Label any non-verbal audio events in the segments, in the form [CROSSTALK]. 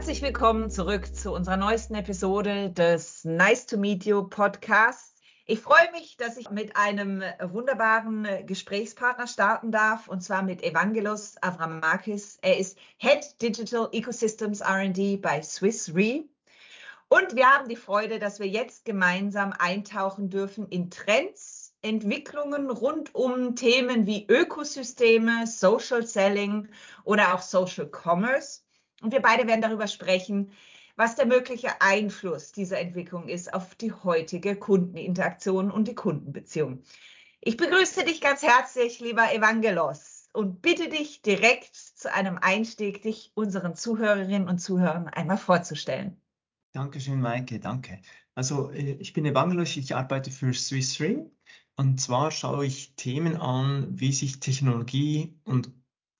Herzlich willkommen zurück zu unserer neuesten Episode des Nice to Meet You Podcasts. Ich freue mich, dass ich mit einem wunderbaren Gesprächspartner starten darf, und zwar mit Evangelos Avramakis. Er ist Head Digital Ecosystems RD bei Swiss Re. Und wir haben die Freude, dass wir jetzt gemeinsam eintauchen dürfen in Trends, Entwicklungen rund um Themen wie Ökosysteme, Social Selling oder auch Social Commerce. Und wir beide werden darüber sprechen, was der mögliche Einfluss dieser Entwicklung ist auf die heutige Kundeninteraktion und die Kundenbeziehung. Ich begrüße dich ganz herzlich, lieber Evangelos, und bitte dich direkt zu einem Einstieg, dich unseren Zuhörerinnen und Zuhörern einmal vorzustellen. Dankeschön, Maike, danke. Also äh, ich bin Evangelos, ich arbeite für Swiss Re und zwar schaue ich Themen an, wie sich Technologie und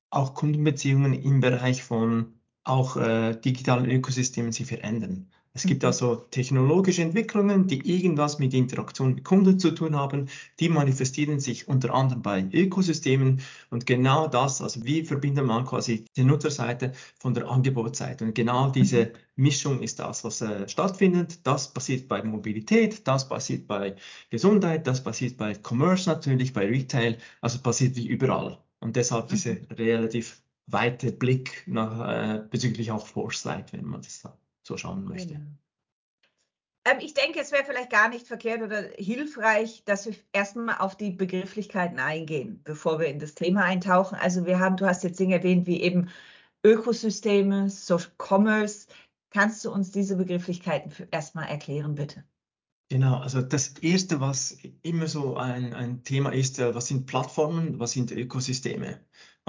auch Kundenbeziehungen im Bereich von auch äh, digitalen Ökosystemen sich verändern. Es gibt mhm. also technologische Entwicklungen, die irgendwas mit Interaktion mit Kunden zu tun haben. Die manifestieren sich unter anderem bei Ökosystemen und genau das, also wie verbindet man quasi die Nutzerseite von der Angebotsseite. Und genau diese mhm. Mischung ist das, was äh, stattfindet. Das passiert bei Mobilität, das passiert bei Gesundheit, das passiert bei Commerce natürlich, bei Retail, also passiert wie überall. Und deshalb diese mhm. relativ weite Blick nach, äh, bezüglich auch Foresight, wenn man das so schauen möchte. Genau. Ähm, ich denke, es wäre vielleicht gar nicht verkehrt oder hilfreich, dass wir erstmal auf die Begrifflichkeiten eingehen, bevor wir in das Thema eintauchen. Also wir haben, du hast jetzt Dinge erwähnt wie eben Ökosysteme, Social Commerce. Kannst du uns diese Begrifflichkeiten erstmal erklären, bitte? Genau, also das Erste, was immer so ein, ein Thema ist, äh, was sind Plattformen, was sind Ökosysteme?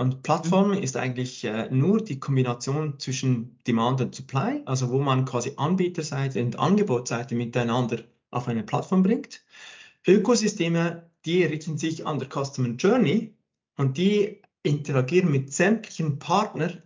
Und Plattform mhm. ist eigentlich äh, nur die Kombination zwischen Demand und Supply, also wo man quasi Anbieterseite und Angebotsseite miteinander auf eine Plattform bringt. Ökosysteme, die richten sich an der Customer Journey und die interagieren mit sämtlichen Partnern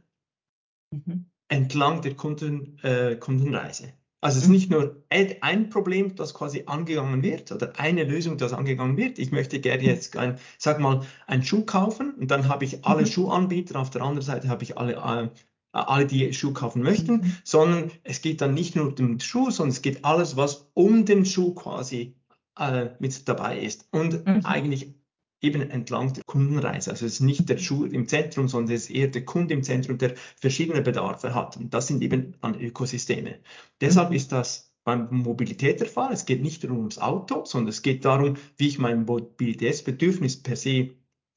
mhm. entlang der Kunden, äh, Kundenreise. Also es ist nicht nur ein Problem, das quasi angegangen wird oder eine Lösung, das angegangen wird. Ich möchte gerne jetzt ein, sag mal, einen Schuh kaufen und dann habe ich alle mhm. Schuhanbieter. Auf der anderen Seite habe ich alle, äh, alle, die Schuh kaufen möchten, mhm. sondern es geht dann nicht nur um den Schuh, sondern es geht alles, was um den Schuh quasi äh, mit dabei ist. Und mhm. eigentlich eben entlang der Kundenreise. Also es ist nicht der Schuh im Zentrum, sondern es ist eher der Kunde im Zentrum, der verschiedene Bedarfe hat. Und das sind eben an Ökosysteme. Deshalb ist das beim Mobilität der Fall. Es geht nicht nur ums Auto, sondern es geht darum, wie ich mein Mobilitätsbedürfnis per se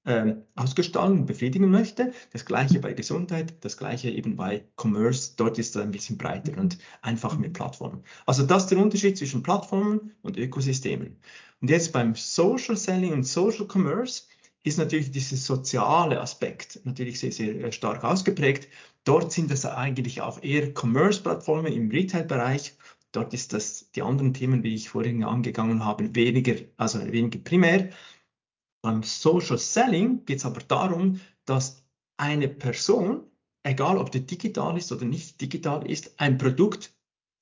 ähm, ausgestalten und befriedigen möchte. Das gleiche bei Gesundheit, das gleiche eben bei Commerce. Dort ist es ein bisschen breiter und einfach mit Plattformen. Also das ist der Unterschied zwischen Plattformen und Ökosystemen. Und jetzt beim Social Selling und Social Commerce ist natürlich dieser soziale Aspekt natürlich sehr, sehr äh, stark ausgeprägt. Dort sind es eigentlich auch eher Commerce-Plattformen im Retail-Bereich. Dort ist das die anderen Themen, wie ich vorhin angegangen habe, weniger, also weniger primär. Beim Social Selling geht es aber darum, dass eine Person, egal ob die digital ist oder nicht digital ist, ein Produkt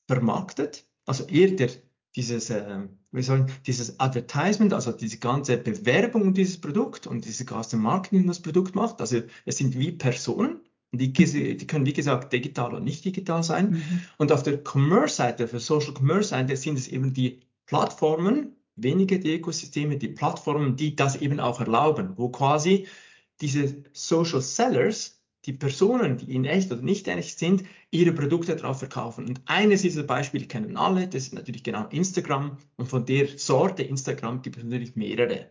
vermarktet. Also eher der dieses, äh, wie soll, dieses Advertisement, also diese ganze Bewerbung dieses Produkt und dieses ganze Marketing, das Produkt macht. Also es sind wie Personen, die, die können wie gesagt digital und nicht digital sein. Mhm. Und auf der Commerce-Seite, für Social Commerce-Seite sind es eben die Plattformen, wenige die Ökosysteme, die Plattformen, die das eben auch erlauben, wo quasi diese Social Sellers die Personen, die in echt oder nicht echt sind, ihre Produkte drauf verkaufen. Und eines dieser Beispiele kennen alle, das ist natürlich genau Instagram. Und von der Sorte Instagram gibt es natürlich mehrere.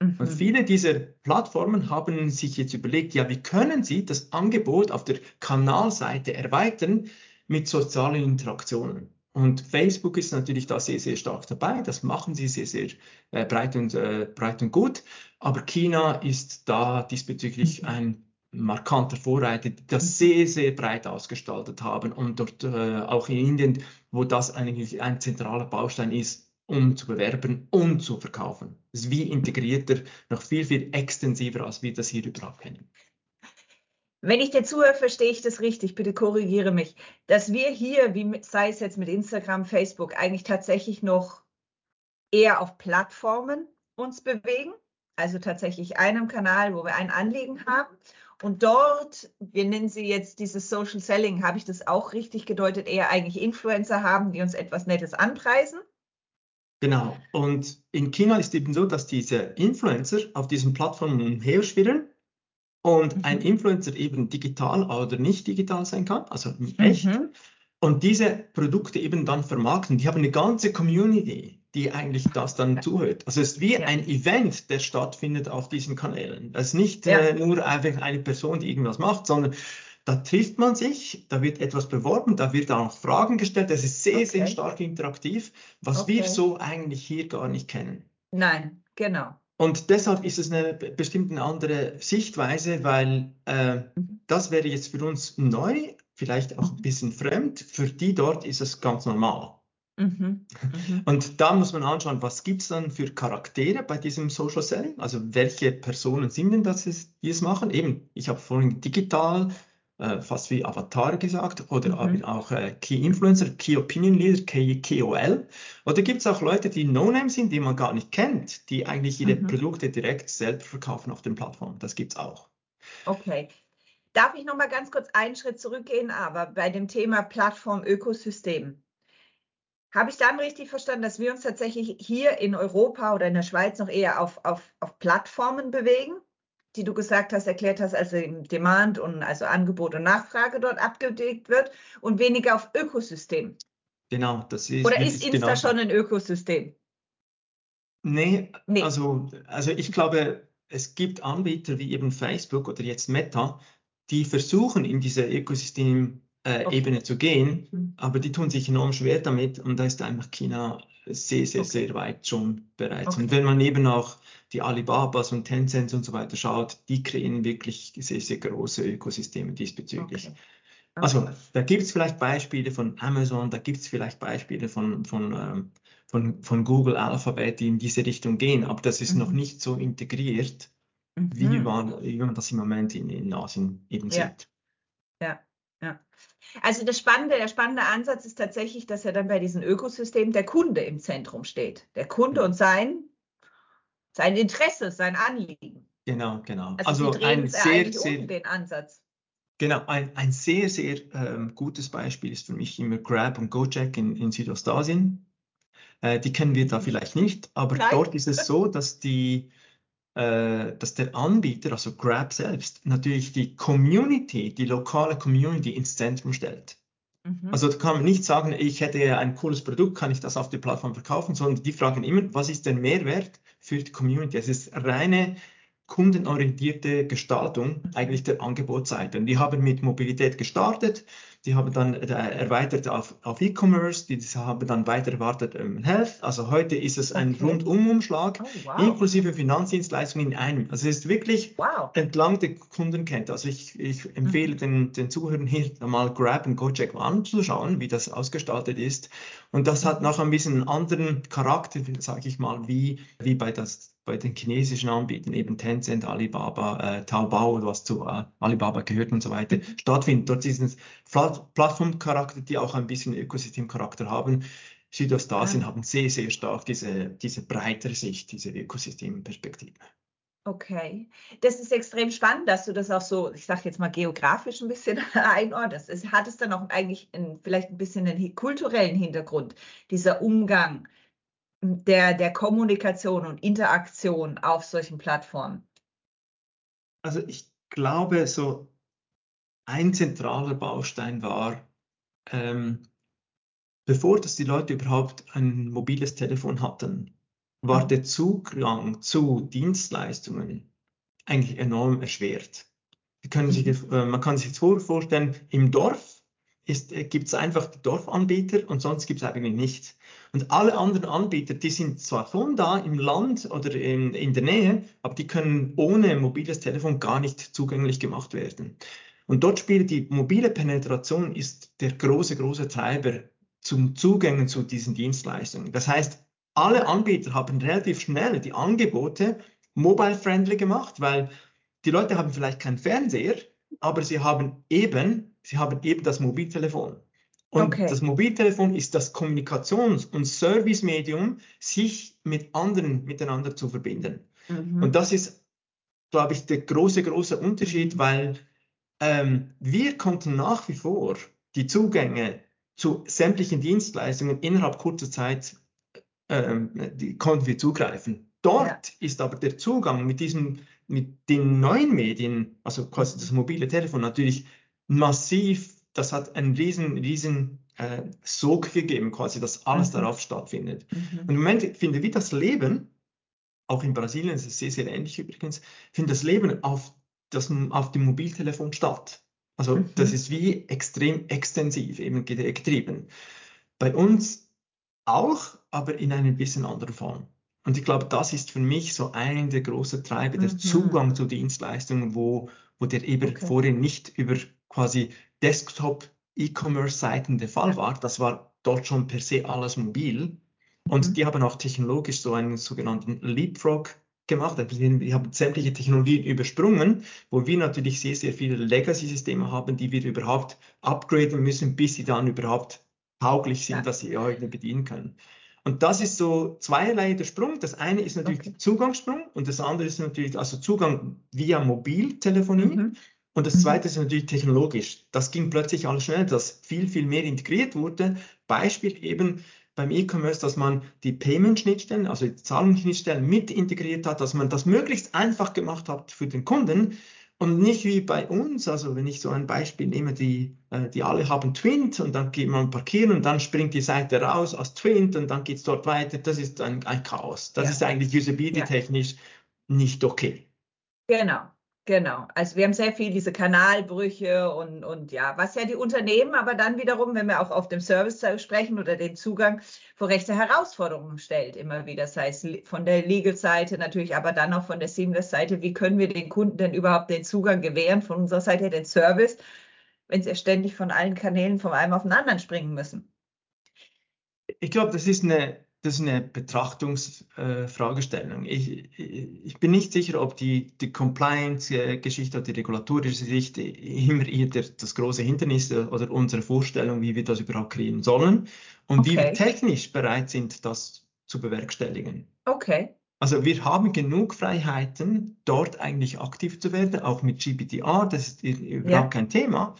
Mhm. Und viele dieser Plattformen haben sich jetzt überlegt, ja, wie können sie das Angebot auf der Kanalseite erweitern mit sozialen Interaktionen? Und Facebook ist natürlich da sehr, sehr stark dabei. Das machen sie sehr, sehr äh, breit, und, äh, breit und gut. Aber China ist da diesbezüglich mhm. ein markanter Vorreiter, die das sehr, sehr breit ausgestaltet haben und dort äh, auch in Indien, wo das eigentlich ein zentraler Baustein ist, um zu bewerben und zu verkaufen. Das ist wie integrierter, noch viel, viel extensiver, als wir das hier überhaupt kennen. Wenn ich dir zuhöre, verstehe ich das richtig. Bitte korrigiere mich. Dass wir hier, wie sei es jetzt mit Instagram, Facebook, eigentlich tatsächlich noch eher auf Plattformen uns bewegen. Also tatsächlich einem Kanal, wo wir ein Anliegen haben Und dort, wir nennen sie jetzt dieses Social Selling, habe ich das auch richtig gedeutet, eher eigentlich Influencer haben, die uns etwas Nettes anpreisen. Genau. Und in China ist eben so, dass diese Influencer auf diesen Plattformen umherschwirren und mhm. ein Influencer eben digital oder nicht digital sein kann, also in echt. Mhm. Und diese Produkte eben dann vermarkten. Die haben eine ganze Community, die eigentlich das dann zuhört. Also es ist wie ja. ein Event, der stattfindet auf diesen Kanälen. Es ist nicht ja. äh, nur einfach eine Person, die irgendwas macht, sondern da trifft man sich, da wird etwas beworben, da wird auch Fragen gestellt. Das ist sehr, okay. sehr stark interaktiv, was okay. wir so eigentlich hier gar nicht kennen. Nein, genau. Und deshalb ist es eine bestimmte andere Sichtweise, weil äh, mhm. das wäre jetzt für uns neu, vielleicht auch ein mhm. bisschen fremd. Für die dort ist es ganz normal. Mhm. Mhm. Und da muss man anschauen, was gibt es dann für Charaktere bei diesem Social Selling? Also welche Personen sind denn das, die es machen? Eben, ich habe vorhin digital, äh, fast wie Avatar gesagt, oder mhm. auch äh, Key Influencer, Key Opinion Leader, Key, KOL. Oder gibt es auch Leute, die No-Name sind, die man gar nicht kennt, die eigentlich ihre mhm. Produkte direkt selbst verkaufen auf den Plattformen. Das gibt es auch. Okay. Darf ich noch mal ganz kurz einen Schritt zurückgehen, aber bei dem Thema Plattform-Ökosystem. Habe ich dann richtig verstanden, dass wir uns tatsächlich hier in Europa oder in der Schweiz noch eher auf, auf, auf Plattformen bewegen? die du gesagt hast, erklärt hast, also Demand und also Angebot und Nachfrage dort abgedeckt wird und weniger auf Ökosystem. Genau, das ist. Oder ist Insta genau. schon ein Ökosystem? Nee, nee, Also, also ich glaube, es gibt Anbieter wie eben Facebook oder jetzt Meta, die versuchen in diese Ökosystem äh, okay. Ebene zu gehen, mhm. aber die tun sich enorm schwer damit und da ist einfach China sehr, sehr, okay. sehr weit schon bereits. Okay. Und wenn man eben auch die Alibabas und Tencent und so weiter schaut, die kreieren wirklich sehr, sehr große Ökosysteme diesbezüglich. Also da gibt es vielleicht Beispiele von Amazon, da gibt es vielleicht Beispiele von, von, ähm, von, von Google Alphabet, die in diese Richtung gehen, aber das ist mhm. noch nicht so integriert, mhm. wie, man, wie man das im Moment in, in Asien eben ja. sieht. Ja, ja. Also das spannende, der spannende Ansatz ist tatsächlich, dass ja dann bei diesem Ökosystem der Kunde im Zentrum steht. Der Kunde und sein, sein Interesse, sein Anliegen. Genau, genau. Also, also ein sehr, sehr, um den Ansatz. Genau, ein, ein sehr, sehr ähm, gutes Beispiel ist für mich immer Grab und Gojek in, in Südostasien. Äh, die kennen wir da mhm. vielleicht nicht, aber Nein. dort ist es so, dass die dass der Anbieter, also Grab selbst, natürlich die Community, die lokale Community ins Zentrum stellt. Mhm. Also da kann man nicht sagen, ich hätte ein cooles Produkt, kann ich das auf der Plattform verkaufen, sondern die fragen immer, was ist der Mehrwert für die Community? Es ist reine kundenorientierte Gestaltung eigentlich der Angebotsseite. Und die haben mit Mobilität gestartet, die haben dann äh, erweitert auf, auf E-Commerce, die haben dann weiter erwartet ähm, Health. Also heute ist es ein okay. Rundumumschlag, oh, wow. inklusive Finanzdienstleistungen in einem. Also es ist wirklich wow. entlang der Kundenkette. Also ich, ich empfehle mhm. den, den Zuhörern hier mal Grab und Gojek anzuschauen, wie das ausgestaltet ist. Und das hat mhm. noch ein bisschen einen anderen Charakter, sage ich mal, wie, wie bei das bei den chinesischen Anbietern, eben Tencent, Alibaba, äh, Taobao, was zu äh, Alibaba gehört und so weiter, mhm. stattfindet. Dort es Plattformcharakter, die auch ein bisschen Ökosystemcharakter haben. Südostasien ah. haben sehr, sehr stark diese, diese breitere Sicht, diese Ökosystemperspektive. Okay, das ist extrem spannend, dass du das auch so, ich sage jetzt mal geografisch ein bisschen [LAUGHS] einordnest. Es hat es dann auch eigentlich ein, vielleicht ein bisschen einen kulturellen Hintergrund, dieser Umgang der, der Kommunikation und Interaktion auf solchen Plattformen? Also ich glaube, so ein zentraler Baustein war, ähm, bevor dass die Leute überhaupt ein mobiles Telefon hatten, war mhm. der Zugang zu Dienstleistungen eigentlich enorm erschwert. Sich, mhm. äh, man kann sich jetzt vorstellen, im Dorf gibt es einfach die Dorfanbieter und sonst gibt es eigentlich nichts. Und alle anderen Anbieter, die sind zwar von da im Land oder in, in der Nähe, aber die können ohne mobiles Telefon gar nicht zugänglich gemacht werden. Und dort spielt die mobile Penetration ist der große, große Treiber zum Zugängen zu diesen Dienstleistungen. Das heißt, alle Anbieter haben relativ schnell die Angebote mobile-friendly gemacht, weil die Leute haben vielleicht keinen Fernseher, aber sie haben eben Sie haben eben das Mobiltelefon. Und okay. das Mobiltelefon ist das Kommunikations- und Servicemedium, sich mit anderen miteinander zu verbinden. Mhm. Und das ist glaube ich, der große, große Unterschied, weil ähm, wir konnten nach wie vor die Zugänge zu sämtlichen Dienstleistungen innerhalb kurzer Zeit ähm, die konnten wir zugreifen. Dort ja. ist aber der Zugang mit diesem, mit den neuen Medien, also quasi das mobile Telefon, natürlich massiv, das hat einen riesen, riesen äh, Sog gegeben, quasi, dass alles mhm. darauf stattfindet. Mhm. Und im Moment finde wie das Leben, auch in Brasilien ist es sehr, sehr ähnlich übrigens, findet das Leben auf, das, auf dem Mobiltelefon statt. Also mhm. das ist wie extrem extensiv eben getrieben. Bei uns auch, aber in einer bisschen anderen Form. Und ich glaube, das ist für mich so ein der großen Treiber, der mhm. Zugang zu Dienstleistungen, wo, wo der eben okay. vorhin nicht über quasi Desktop E-Commerce-Seiten der Fall war. Das war dort schon per se alles mobil. Und mhm. die haben auch technologisch so einen sogenannten Leapfrog gemacht. Wir haben sämtliche Technologien übersprungen, wo wir natürlich sehr, sehr viele Legacy-Systeme haben, die wir überhaupt upgraden müssen, bis sie dann überhaupt tauglich sind, ja. dass sie heute bedienen können. Und das ist so zweierlei der Sprung. Das eine ist natürlich okay. der Zugangssprung und das andere ist natürlich also Zugang via Mobiltelefonie. Mhm. Und das mhm. zweite ist natürlich technologisch. Das ging plötzlich alles schnell, dass viel, viel mehr integriert wurde. Beispiel eben beim E-Commerce, dass man die Payment-Schnittstellen, also die Zahlungsschnittstellen mit integriert hat, dass man das möglichst einfach gemacht hat für den Kunden und nicht wie bei uns, also wenn ich so ein Beispiel nehme, die, äh, die alle haben Twint und dann geht man parkieren und dann springt die Seite raus aus Twint und dann geht es dort weiter. Das ist ein, ein Chaos. Das ja. ist eigentlich usability-technisch ja. nicht okay. Genau, Genau, also wir haben sehr viel diese Kanalbrüche und, und ja, was ja die Unternehmen aber dann wiederum, wenn wir auch auf dem Service sprechen oder den Zugang vor rechte Herausforderungen stellt, immer wieder, das heißt von der Legal-Seite natürlich, aber dann auch von der Seamless-Seite, wie können wir den Kunden denn überhaupt den Zugang gewähren, von unserer Seite den Service, wenn sie ständig von allen Kanälen von einem auf den anderen springen müssen? Ich glaube, das ist eine das ist eine Betrachtungsfragestellung. Äh, ich, ich, bin nicht sicher, ob die, die Compliance-Geschichte oder die regulatorische Sicht immer eher der, das große Hindernis oder unsere Vorstellung, wie wir das überhaupt kriegen sollen und okay. wie wir technisch bereit sind, das zu bewerkstelligen. Okay. Also wir haben genug Freiheiten, dort eigentlich aktiv zu werden, auch mit GPTR, das ist überhaupt ja. kein Thema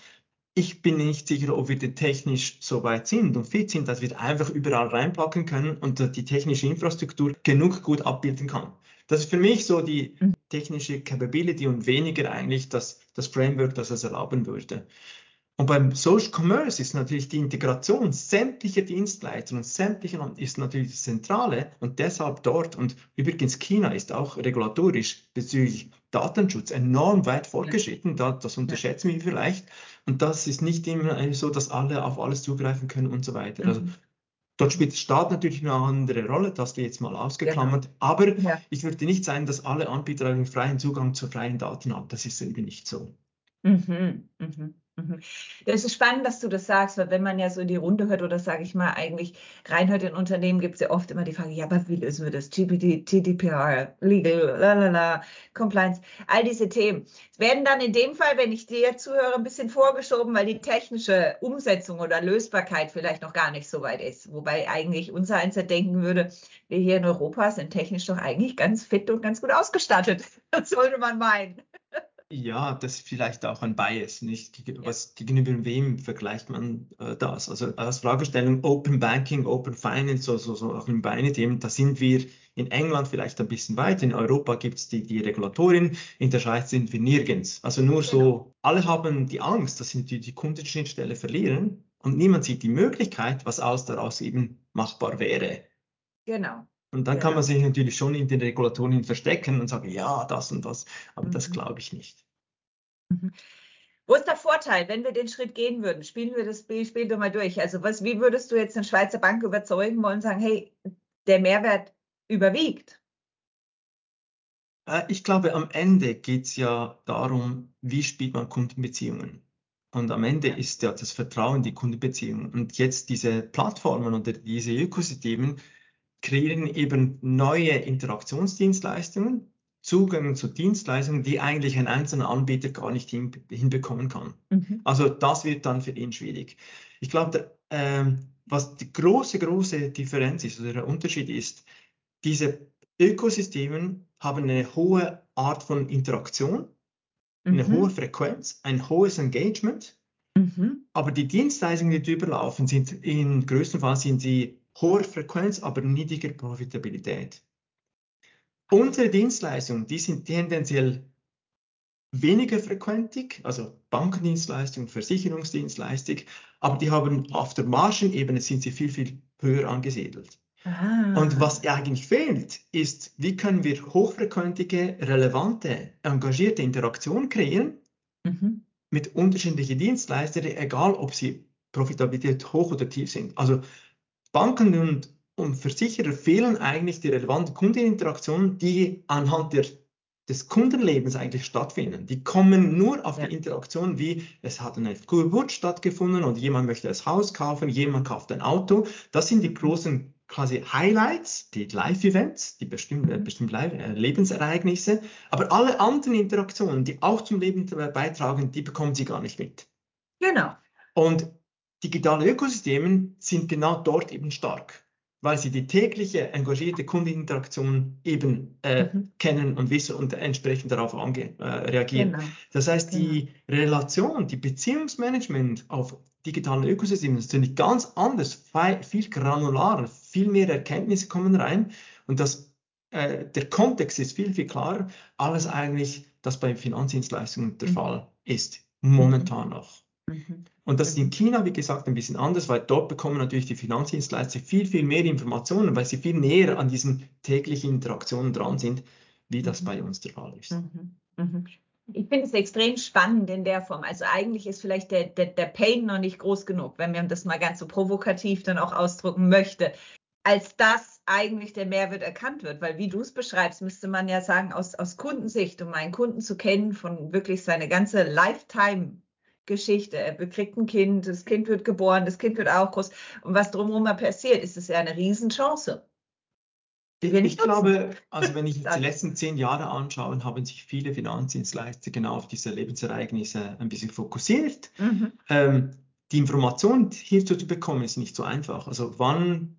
ich bin nicht sicher, ob wir technisch so weit sind und fit sind, dass wir einfach überall reinpacken können und die technische Infrastruktur genug gut abbilden kann. Das ist für mich so die mhm. technische Capability und weniger eigentlich das, das Framework, das es erlauben würde. Und beim Social Commerce ist natürlich die Integration sämtlicher Dienstleister und sämtlicher ist natürlich das Zentrale und deshalb dort und übrigens China ist auch regulatorisch bezüglich Datenschutz enorm weit fortgeschritten, ja. das unterschätzen wir vielleicht und das ist nicht immer so, dass alle auf alles zugreifen können und so weiter. Also mhm. Also Dort spielt der Staat natürlich eine andere Rolle, das wir jetzt mal ausgeklammert. Genau. Aber ja. ich würde nicht sagen, dass alle Anbieter einen freien Zugang zu freien Daten haben. Das ist eben nicht so. Mhm. Mhm. Mhm. Das ist spannend, dass du das sagst, weil wenn man ja so in die Runde hört oder sage ich mal eigentlich reinhört in Unternehmen, gibt es ja oft immer die Frage, ja, aber wie lösen wir das? GPT, GDPR, Legal, lalala, Compliance, all diese Themen. Es werden dann in dem Fall, wenn ich dir zuhöre, ein bisschen vorgeschoben, weil die technische Umsetzung oder Lösbarkeit vielleicht noch gar nicht so weit ist. Wobei eigentlich unser Einser denken würde, wir hier in Europa sind technisch doch eigentlich ganz fit und ganz gut ausgestattet. [LAUGHS] Das sollte man meinen. Ja, das ist vielleicht auch ein Bias, nicht? Was, gegenüber wem vergleicht man äh, das? Also als Fragestellung Open Banking, Open Finance, so, so, so auch in beide Themen, da sind wir in England vielleicht ein bisschen weit. In Europa gibt es die, die Regulatorin, in der Schweiz sind wir nirgends. Also nur so, genau. alle haben die Angst, dass sie die, die Kundenschnittstelle verlieren und niemand sieht die Möglichkeit, was alles daraus eben machbar wäre. Genau. Und dann ja. kann man sich natürlich schon in den Regulatorien verstecken und sagen, ja, das und das, aber mhm. das glaube ich nicht. Mhm. Wo ist der Vorteil, wenn wir den Schritt gehen würden? Spielen wir das Spiel doch mal durch. Also was, wie würdest du jetzt eine Schweizer Bank überzeugen wollen und sagen, hey, der Mehrwert überwiegt? Äh, ich glaube, am Ende geht es ja darum, wie spielt man Kundenbeziehungen. Und am Ende ist ja das Vertrauen die Kundenbeziehungen. Und jetzt diese Plattformen oder diese Ökosysteme kreieren eben neue Interaktionsdienstleistungen, Zugang zu Dienstleistungen, die eigentlich ein einzelner Anbieter gar nicht hin, hinbekommen kann. Mhm. Also das wird dann für ihn schwierig. Ich glaube, äh, was die große, große Differenz ist oder der Unterschied ist, diese Ökosysteme haben eine hohe Art von Interaktion, eine mhm. hohe Frequenz, ein hohes Engagement. Mhm. Aber die Dienstleistungen, die drüber laufen, sind in größten Fall sind sie hoher Frequenz, aber niedriger Profitabilität. Unsere Dienstleistungen, die sind tendenziell weniger frequentig, also Bankendienstleistung, Versicherungsdienstleistung, aber die haben auf der Margenebene sind sie viel, viel höher angesiedelt. Ah. Und was eigentlich fehlt, ist, wie können wir hochfrequentige, relevante, engagierte Interaktion kreieren mhm. mit unterschiedlichen Dienstleistern, egal ob sie Profitabilität hoch oder tief sind. Also Banken und, und Versicherer fehlen eigentlich die relevante Kundeninteraktion, die anhand der, des Kundenlebens eigentlich stattfinden. Die kommen nur auf ja. die Interaktion, wie es hat eine Geburt stattgefunden und jemand möchte das Haus kaufen, jemand kauft ein Auto. Das sind die großen quasi Highlights, die Live-Events, die bestimmten, mhm. bestimmten äh, Lebensereignisse, aber alle anderen Interaktionen, die auch zum Leben beitragen, die bekommen sie gar nicht mit. Genau. Und digitale Ökosysteme sind genau dort eben stark, weil sie die tägliche engagierte Kundeninteraktion eben äh, mhm. kennen und wissen und entsprechend darauf äh, reagieren. Genau. Das heißt, genau. die Relation, die Beziehungsmanagement auf digitalen Ökosystemen ist natürlich ganz anders, viel granularer, viel mehr Erkenntnisse kommen rein und das, äh, der Kontext ist viel, viel klarer, alles eigentlich, das bei Finanzdienstleistungen der mhm. Fall ist, momentan noch. Mhm. Und das ist in. China, wie gesagt, ein bisschen anders, weil dort bekommen natürlich die Finanzdienstleister viel, viel mehr Informationen, weil sie viel näher an diesen täglichen Interaktionen dran sind, wie das mhm. bei uns der Fall ist. Mhm. Ich finde es extrem spannend in der Form. Also eigentlich ist vielleicht der, der, der Pain noch nicht groß genug, wenn man das mal ganz so provokativ dann auch ausdrücken möchte, als dass eigentlich der Mehrwert erkannt wird. Weil wie du es beschreibst, müsste man ja sagen, aus, aus Kundensicht, um einen Kunden zu kennen von wirklich seine ganze Lifetime Geschichte. Er bekriegt ein Kind, das Kind wird geboren, das Kind wird auch groß. Und was drumherum passiert, ist es ja eine Riesenchance. Ich, ich glaube, also wenn ich [LAUGHS] die letzten zehn Jahre anschaue, haben sich viele Finanzdienstleister genau auf diese Lebensereignisse ein bisschen fokussiert. Mhm. Ähm, die Information hierzu zu bekommen, ist nicht so einfach. Also wann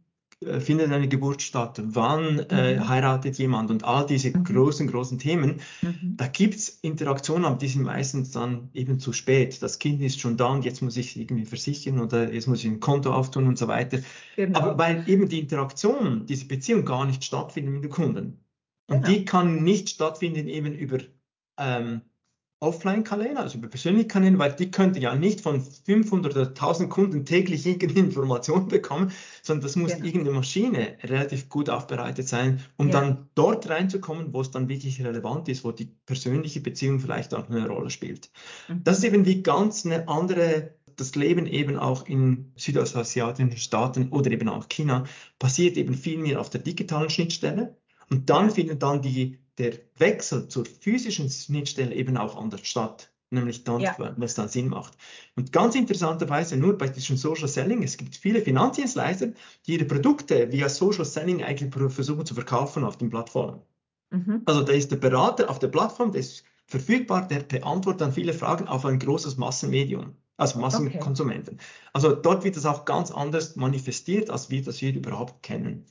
findet eine Geburt statt, wann äh, mhm. heiratet jemand und all diese mhm. großen, großen Themen, mhm. da gibt es Interaktionen, aber die sind meistens dann eben zu spät. Das Kind ist schon da und jetzt muss ich irgendwie versichern oder jetzt muss ich ein Konto auftun und so weiter. Genau. Aber weil eben die Interaktion, diese Beziehung gar nicht stattfindet mit den Kunden. Und genau. die kann nicht stattfinden eben über ähm, Offline-Kanäle, also über persönliche Kanäle, weil die könnten ja nicht von 500 oder 1000 Kunden täglich irgendeine Information bekommen, sondern das muss genau. irgendeine Maschine relativ gut aufbereitet sein, um ja. dann dort reinzukommen, wo es dann wirklich relevant ist, wo die persönliche Beziehung vielleicht auch eine Rolle spielt. Mhm. Das ist eben wie ganz eine andere das Leben eben auch in südostasiatischen Staaten oder eben auch China passiert eben viel mehr auf der digitalen Schnittstelle. Und dann findet dann die der Wechsel zur physischen Schnittstelle eben auch anders statt. Nämlich dann, ja. es dann Sinn macht. Und ganz interessanterweise nur bei diesem Social Selling, es gibt viele Finanzdienstleister, die ihre Produkte via Social Selling eigentlich versuchen zu verkaufen auf den Plattformen. Mhm. Also da ist der Berater auf der Plattform, der ist verfügbar, der beantwortet dann viele Fragen auf ein großes Massenmedium, also Massenkonsumenten. Okay. Also dort wird es auch ganz anders manifestiert, als wir das hier überhaupt kennen.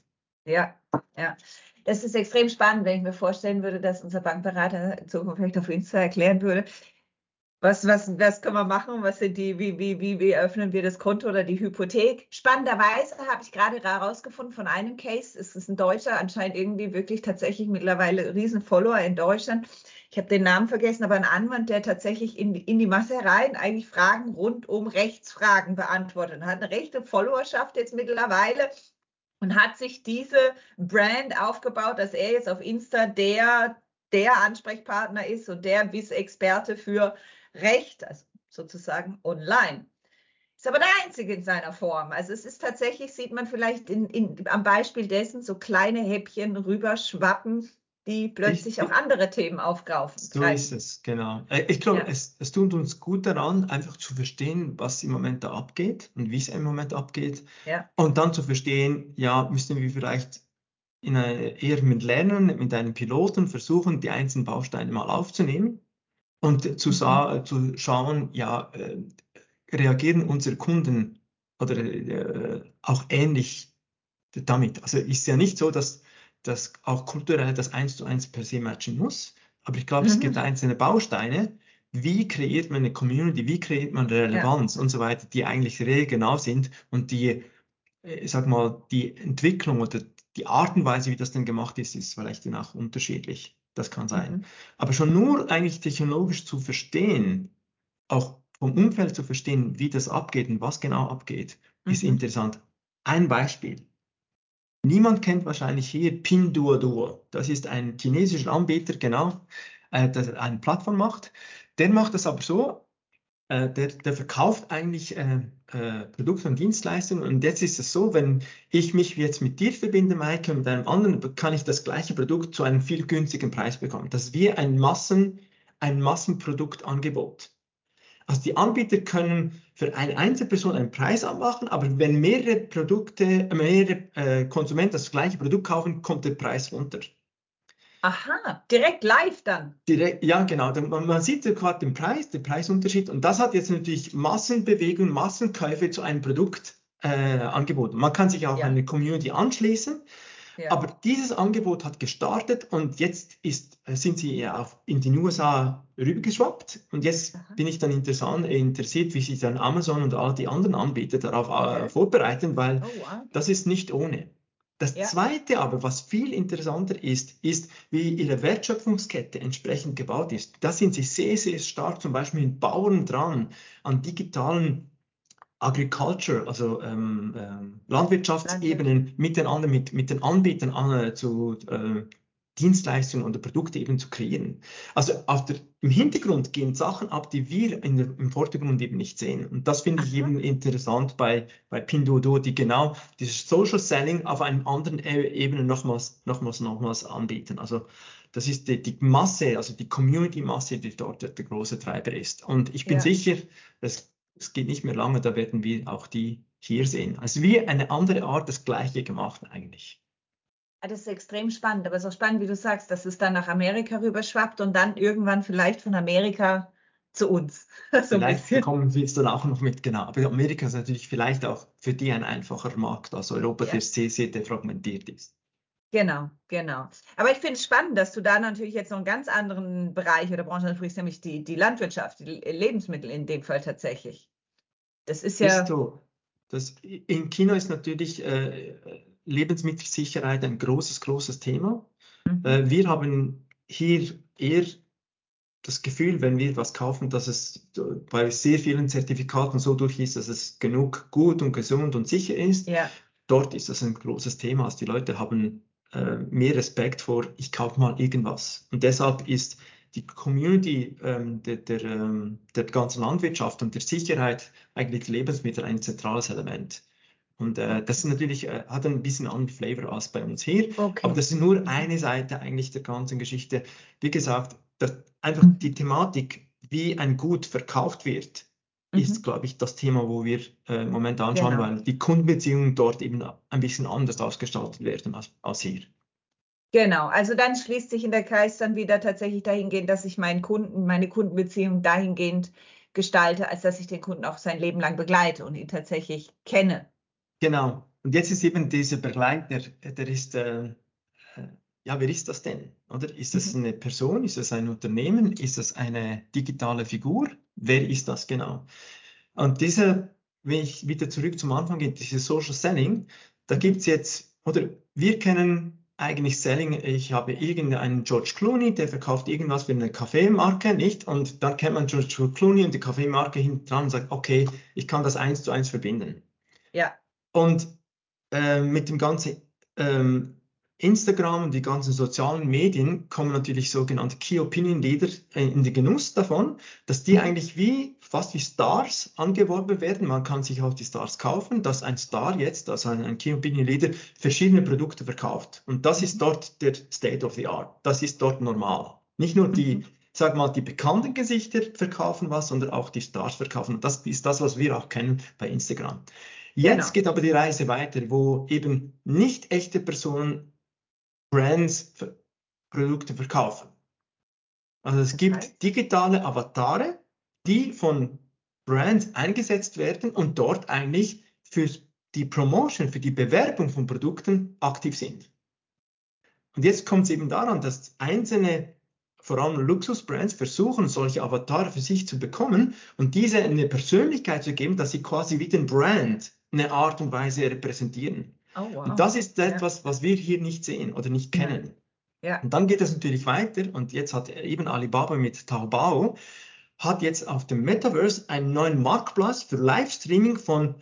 Ja, ja das ist extrem spannend, wenn ich mir vorstellen würde, dass unser Bankberater in Zukunft vielleicht auf Insta erklären würde, was, was, was können wir machen? Was sind die, wie, wie, wie, wie öffnen wir das Konto oder die Hypothek? Spannenderweise habe ich gerade herausgefunden von einem Case, es ist ein Deutscher, anscheinend irgendwie wirklich tatsächlich mittlerweile riesen Follower in Deutschland. Ich habe den Namen vergessen, aber ein Anwalt, der tatsächlich in, in die Masse rein eigentlich Fragen rund um Rechtsfragen beantwortet hat eine rechte Followerschaft jetzt mittlerweile und hat sich diese Brand aufgebaut, dass er jetzt auf Insta der, der Ansprechpartner ist und der Wiss-Experte für Recht, also sozusagen online. Ist aber der einzige in seiner Form. Also es ist tatsächlich, sieht man vielleicht in, in, am Beispiel dessen so kleine Häppchen rüberschwappen die plötzlich ich, auch andere Themen aufgreifen. So ist es, genau. Äh, ich glaube, ja. es, es tut uns gut daran, einfach zu verstehen, was im Moment da abgeht und wie es im Moment abgeht. Ja. Und dann zu verstehen, ja, müssen wir vielleicht in eine, eher mit Lernen, mit einem Piloten versuchen, die einzelnen Bausteine mal aufzunehmen und zu, mhm. zu schauen, ja, äh, reagieren unsere Kunden oder äh, auch ähnlich damit. Also ist ja nicht so, dass dass auch kulturell das eins zu eins per se matchen muss. Aber ich glaube, mhm. es gibt einzelne Bausteine. Wie kreiert man eine Community? Wie kreiert man Relevanz ja. und so weiter, die eigentlich regional sind und die, äh, ich sag mal, die Entwicklung oder die Art und Weise, wie das denn gemacht ist, ist vielleicht dann auch unterschiedlich. Das kann sein. Mhm. Aber schon nur eigentlich technologisch zu verstehen, auch vom Umfeld zu verstehen, wie das abgeht und was genau abgeht, mhm. ist interessant. Ein Beispiel. Niemand kennt wahrscheinlich hier Pinduoduo. Das ist ein chinesischer Anbieter, genau, äh, der eine Plattform macht. Der macht das aber so, äh, der, der, verkauft eigentlich äh, äh, Produkte und Dienstleistungen. Und jetzt ist es so, wenn ich mich jetzt mit dir verbinde, und mit einem anderen, kann ich das gleiche Produkt zu einem viel günstigen Preis bekommen. Das ist wie ein, Massen, ein Massenproduktangebot. Also die Anbieter können für eine Einzelperson einen Preis abmachen, aber wenn mehrere Produkte, mehrere äh, Konsumenten das gleiche Produkt kaufen, kommt der Preis runter. Aha, direkt live dann. Direkt, ja, genau. Man, man sieht gerade den Preis, den Preisunterschied. Und das hat jetzt natürlich Massenbewegung, Massenkäufe zu einem Produkt äh, angeboten. Man kann sich auch ja. eine Community anschließen. Ja. Aber dieses Angebot hat gestartet und jetzt ist, äh, sind sie ja auch in die USA rübergeschwappt. Und jetzt Aha. bin ich dann interessant, interessiert, wie sich dann Amazon und all die anderen Anbieter darauf äh, okay. vorbereiten, weil oh, wow. das ist nicht ohne. Das ja. Zweite aber, was viel interessanter ist, ist, wie ihre Wertschöpfungskette entsprechend gebaut ist. Da sind sie sehr, sehr stark zum Beispiel mit Bauern dran, an digitalen Agriculture, also ähm, ähm, Landwirtschaftsebenen mit den anderen, mit, mit den Anbietern an, äh, zu äh, Dienstleistungen oder Produkte eben zu kreieren. Also der, im Hintergrund gehen Sachen ab, die wir der, im Vordergrund eben nicht sehen. Und das finde ich eben interessant bei, bei Pinduoduo, die genau dieses Social Selling auf einem anderen e Ebene nochmals, nochmals, nochmals anbieten. Also das ist die, die Masse, also die Community-Masse, die dort der, der, große Treiber ist. Und ich bin ja. sicher, es, es geht nicht mehr lange, da werden wir auch die hier sehen. Also wie eine andere Art das Gleiche gemacht eigentlich. Ah, das ist extrem spannend, aber so spannend, wie du sagst, dass es dann nach Amerika rüberschwappt und dann irgendwann vielleicht von Amerika zu uns. [LAUGHS] so vielleicht kommen wir es dann auch noch mit, genau. Aber Amerika ist natürlich vielleicht auch für die ein einfacher Markt als Europa, ja. der sehr, sehr defragmentiert ist. Genau, genau. Aber ich finde es spannend, dass du da natürlich jetzt noch einen ganz anderen Bereich oder Branche ansprichst, nämlich die, die Landwirtschaft, die Lebensmittel in dem Fall tatsächlich. Das ist ja. Ist so. Das, in China ist natürlich äh, Lebensmittelsicherheit ein großes, großes Thema. Mhm. Äh, wir haben hier eher das Gefühl, wenn wir was kaufen, dass es bei sehr vielen Zertifikaten so durch ist, dass es genug gut und gesund und sicher ist. Ja. Dort ist das ein großes Thema. Also die Leute haben äh, mehr Respekt vor, ich kaufe mal irgendwas. Und deshalb ist die Community ähm, der, der, ähm, der ganzen Landwirtschaft und der Sicherheit eigentlich Lebensmittel ein zentrales Element. Und äh, das ist natürlich, äh, hat ein bisschen anderen Flavor als bei uns hier. Okay. Aber das ist nur eine Seite eigentlich der ganzen Geschichte. Wie gesagt, das, einfach die Thematik, wie ein Gut verkauft wird, mhm. ist, glaube ich, das Thema, wo wir äh, im Moment anschauen, genau. weil die Kundenbeziehungen dort eben ein bisschen anders ausgestaltet werden als, als hier. Genau, also dann schließt sich in der Kreis dann wieder tatsächlich dahingehend, dass ich meinen Kunden, meine Kundenbeziehung dahingehend gestalte, als dass ich den Kunden auch sein Leben lang begleite und ihn tatsächlich kenne. Genau. Und jetzt ist eben dieser Begleiter, der ist, äh, äh, ja, wer ist das denn? Oder ist das mhm. eine Person? Ist das ein Unternehmen? Ist das eine digitale Figur? Wer ist das genau? Und diese, wenn ich wieder zurück zum Anfang gehe, dieses Social Selling, da gibt es jetzt, oder wir kennen eigentlich Selling, ich habe irgendeinen George Clooney, der verkauft irgendwas für eine Kaffeemarke, nicht? Und dann kennt man George Clooney und die Kaffeemarke hinten dran und sagt, okay, ich kann das eins zu eins verbinden. Ja. Und äh, mit dem ganzen ähm, Instagram und die ganzen sozialen Medien kommen natürlich sogenannte Key Opinion Leader äh, in den Genuss davon, dass die eigentlich wie fast wie Stars angeworben werden. Man kann sich auch die Stars kaufen, dass ein Star jetzt, also ein, Key Opinion Leader, verschiedene Produkte verkauft. Und das ist dort der State of the Art. Das ist dort normal. Nicht nur die, mhm. sag mal, die bekannten Gesichter verkaufen was, sondern auch die Stars verkaufen. Das ist das, was wir auch kennen bei Instagram. Jetzt genau. geht aber die Reise weiter, wo eben nicht echte Personen Brands Produkte verkaufen. Also es gibt digitale Avatare, die von Brands eingesetzt werden und dort eigentlich für die Promotion, für die Bewerbung von Produkten aktiv sind. Und jetzt kommt es eben daran, dass einzelne, vor allem Luxusbrands, versuchen, solche Avatare für sich zu bekommen und diese eine Persönlichkeit zu geben, dass sie quasi wie den Brand eine Art und Weise repräsentieren. Oh, wow. Und das ist etwas, ja. was wir hier nicht sehen oder nicht kennen. Ja. Und dann geht es natürlich weiter und jetzt hat eben Alibaba mit Taobao hat jetzt auf dem Metaverse einen neuen Marktplatz für Livestreaming von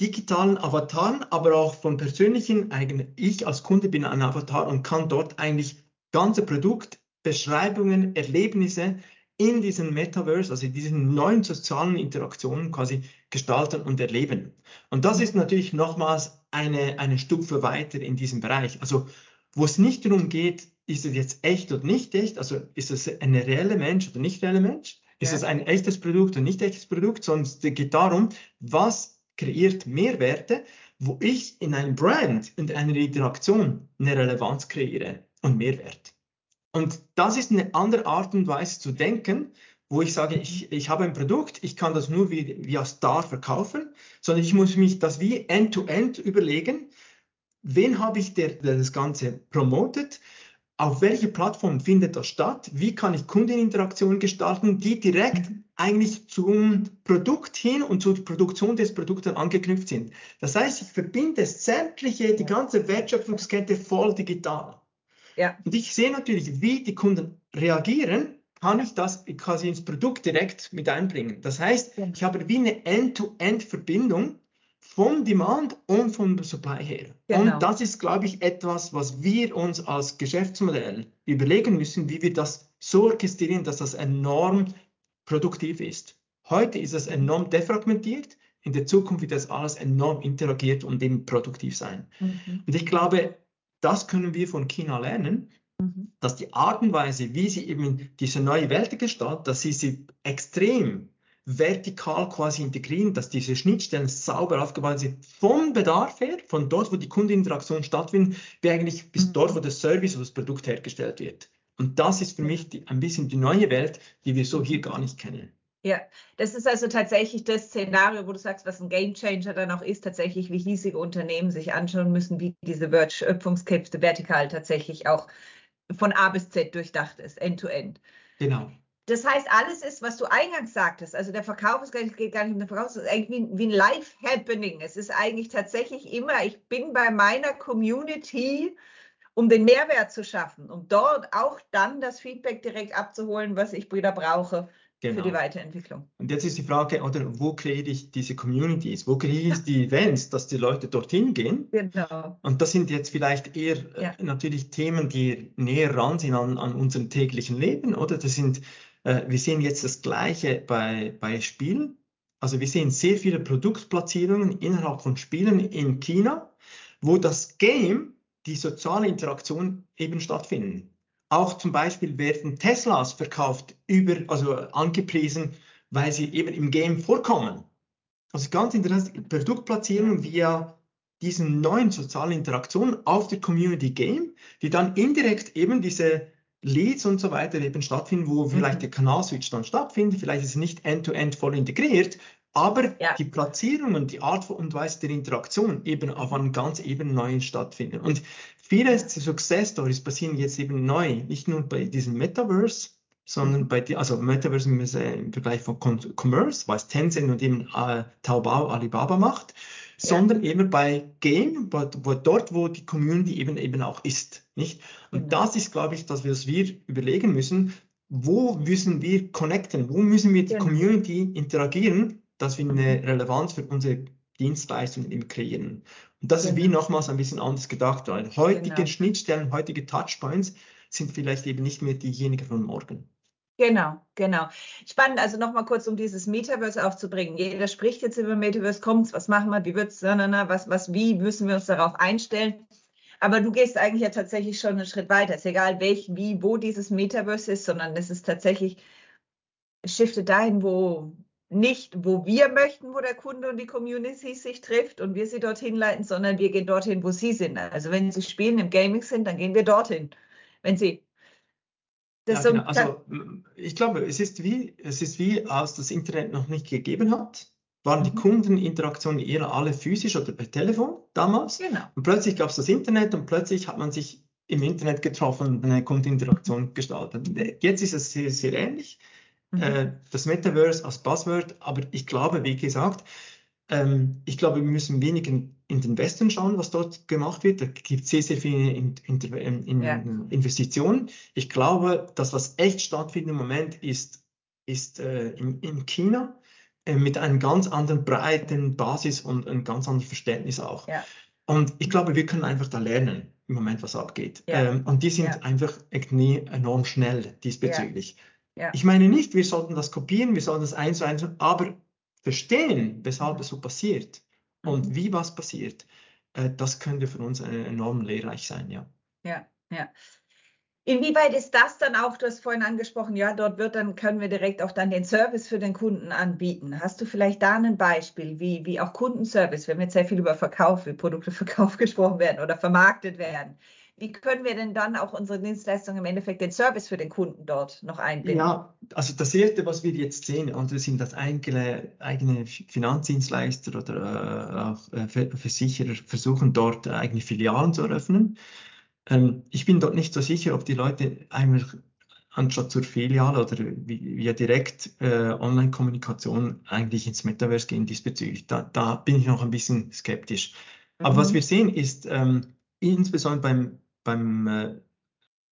digitalen Avataren, aber auch von persönlichen eigenen. Ich als Kunde bin ein Avatar und kann dort eigentlich ganze Produktbeschreibungen, Erlebnisse in diesem Metaverse, also in diesen neuen sozialen Interaktionen quasi gestalten und erleben. Und das ist natürlich nochmals eine, eine Stufe weiter in diesem Bereich. Also wo es nicht darum geht, ist es jetzt echt oder nicht echt, also ist es ein reeller Mensch oder nicht reeller Mensch, ist ja. es ein echtes Produkt oder nicht echtes Produkt, sondern es geht darum, was kreiert Mehrwerte, wo ich in einem Brand, in einer Interaktion eine Relevanz kreiere und Mehrwert. Und das ist eine andere Art und Weise zu denken, wo ich sage, ich, ich habe ein Produkt, ich kann das nur wie, via Star verkaufen, sondern ich muss mich das wie end-to-end -End überlegen, wen habe ich, der, der das Ganze promotet, auf welche Plattform findet das statt, wie kann ich Kundeninteraktionen gestalten, die direkt eigentlich zum Produkt hin und zur Produktion des Produktes angeknüpft sind. Das heißt, ich verbinde sämtliche, die ganze Wertschöpfungskette voll digital. Ja. Und ich sehe natürlich, wie die Kunden reagieren, kann ich das quasi ins Produkt direkt mit einbringen. Das heißt, ich habe wie eine End-to-End-Verbindung vom Demand und vom Supply her. Genau. Und das ist, glaube ich, etwas, was wir uns als Geschäftsmodell überlegen müssen, wie wir das so orchestrieren, dass das enorm produktiv ist. Heute ist es enorm defragmentiert. In der Zukunft wird das alles enorm interagiert und eben produktiv sein. Mhm. Und ich glaube, das können wir von China lernen, mhm. dass die Art und Weise, wie sie eben diese neue Welt gestalten, dass sie sie extrem vertikal quasi integrieren, dass diese Schnittstellen sauber aufgebaut sind, vom Bedarf her, von dort, wo die Kundeninteraktion stattfindet, wie eigentlich bis mhm. dort, wo der Service oder das Produkt hergestellt wird. Und das ist für mich die, ein bisschen die neue Welt, die wir so hier gar nicht kennen. Ja, das ist also tatsächlich das Szenario, wo du sagst, was ein Gamechanger dann auch ist, tatsächlich, wie riesige Unternehmen sich anschauen müssen, wie diese Wertschöpfungskette vertikal tatsächlich auch von A bis Z durchdacht ist, end-to-end. -end. Genau. Das heißt, alles ist, was du eingangs sagtest, also der Verkauf ist gar nicht, geht gar nicht um den Verkauf, es ist eigentlich wie, wie ein Live-Happening. Es ist eigentlich tatsächlich immer, ich bin bei meiner Community, um den Mehrwert zu schaffen, um dort auch dann das Feedback direkt abzuholen, was ich wieder brauche genau. für die genau. Weiterentwicklung. Und jetzt ist die Frage, oder wo kreiere ich diese Communities? Wo kreiere ich die Events, dass die Leute dorthin gehen? Genau. Und das sind jetzt vielleicht eher ja. äh, natürlich Themen, die näher ran sind an, an unserem täglichen Leben, oder? Das sind äh, wir sehen jetzt das Gleiche bei, bei Spielen. Also wir sehen sehr viele Produktplatzierungen innerhalb von Spielen in China, wo das Game, die soziale Interaktion eben stattfinden. Auch zum Beispiel werden Teslas verkauft, über, also angepriesen, weil sie eben im Game vorkommen. Also ganz interessant, Produktplatzierung via diesen neuen sozialen Interaktionen auf der Community Game, die dann indirekt eben diese Leads und so weiter eben stattfinden, wo mhm. vielleicht der Kanalswitch dann stattfindet. Vielleicht ist es nicht end-to-end -end voll integriert, aber ja. die Platzierung und die Art und Weise der Interaktion eben auf einem ganz eben neuen stattfinden. Und viele Success Stories passieren jetzt eben neu, nicht nur bei diesem Metaverse, sondern mhm. bei die, also Metaverse im Vergleich von Commerce, was Tencent und eben äh, Taobao Alibaba macht, sondern eben bei Game, wo, wo, dort, wo die Community eben eben auch ist, nicht? Und genau. das ist, glaube ich, das, was wir überlegen müssen. Wo müssen wir connecten? Wo müssen wir die genau. Community interagieren, dass wir eine Relevanz für unsere Dienstleistungen eben kreieren? Und das genau. ist wie genau. nochmals ein bisschen anders gedacht, weil heutige genau. Schnittstellen, heutige Touchpoints sind vielleicht eben nicht mehr diejenigen von morgen. Genau, genau. Spannend, also nochmal kurz, um dieses Metaverse aufzubringen. Jeder spricht jetzt über Metaverse, kommt's, was machen wir, wie wird's, na, na, na, was, was, wie müssen wir uns darauf einstellen? Aber du gehst eigentlich ja tatsächlich schon einen Schritt weiter. Es ist egal, welch, wie, wo dieses Metaverse ist, sondern es ist tatsächlich, es shiftet dahin, wo nicht, wo wir möchten, wo der Kunde und die Community sich trifft und wir sie dorthin leiten, sondern wir gehen dorthin, wo sie sind. Also wenn sie spielen im Gaming sind, dann gehen wir dorthin. Wenn sie ja, genau. Also ich glaube, es ist wie, es ist wie, als das Internet noch nicht gegeben hat, waren mhm. die Kundeninteraktionen eher alle physisch oder per Telefon damals. Genau. Und plötzlich gab es das Internet und plötzlich hat man sich im Internet getroffen und eine Kundeninteraktion gestaltet. Jetzt ist es sehr, sehr ähnlich. Mhm. Äh, das Metaverse als Buzzword, aber ich glaube, wie gesagt, ähm, ich glaube, wir müssen wenig in, in, den Westen schauen, was dort gemacht wird. Da gibt es sehr, sehr viele in, in, in ja. Investitionen. Ich glaube, das, was echt stattfindet im Moment, ist, ist äh, in, in China äh, mit einem ganz anderen breiten Basis und einem ganz anderen Verständnis auch. Ja. Und ich glaube, wir können einfach da lernen im Moment, was abgeht. Ja. Ähm, und die sind ja. einfach irgendwie enorm schnell diesbezüglich. Ja. Ich meine nicht, wir sollten das kopieren, wir sollten das eins zu eins, aber verstehen, weshalb es so passiert und mhm. wie was passiert, äh, das könnte für uns enorm lehrreich sein, ja. Ja, ja. Inwieweit ist das dann auch, du hast vorhin angesprochen, ja, dort wird dann, können wir direkt auch dann den Service für den Kunden anbieten. Hast du vielleicht da ein Beispiel, wie, wie auch Kundenservice, wenn wir jetzt sehr viel über Verkauf, wie Produkteverkauf [LAUGHS] gesprochen werden oder vermarktet werden, wie können wir denn dann auch unsere Dienstleistung im Endeffekt den Service für den Kunden dort noch einbinden? Ja, also das Erste, was wir jetzt sehen, und das sind das eigene, eigene Finanzdienstleister oder äh, auch äh, Versicherer versuchen dort eigene Filialen zu eröffnen. Ähm, ich bin dort nicht so sicher, ob die Leute einfach anstatt zur Filiale oder via direkt äh, Online-Kommunikation eigentlich ins Metaverse gehen diesbezüglich. Da, da bin ich noch ein bisschen skeptisch. Aber mhm. was wir sehen ist, ähm, insbesondere beim beim, äh,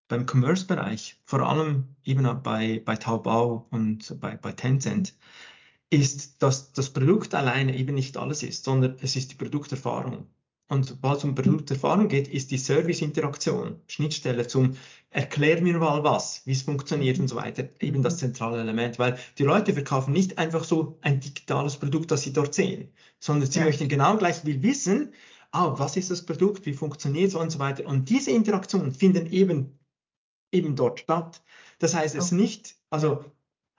beim Commerce-Bereich, vor allem eben bei, bei Taobao und bei, bei Tencent, ist, dass das Produkt alleine eben nicht alles ist, sondern es ist die Produkterfahrung. Und sobald es um Produkterfahrung geht, ist die Service-Interaktion, Schnittstelle zum Erklär mir mal was, wie es funktioniert und so weiter, eben das zentrale Element, weil die Leute verkaufen nicht einfach so ein digitales Produkt, das sie dort sehen, sondern sie ja. möchten genau gleich will wissen, ah, was ist das Produkt, wie funktioniert es und so weiter. Und diese Interaktionen finden eben, eben dort statt. Das heißt, es okay. nicht, also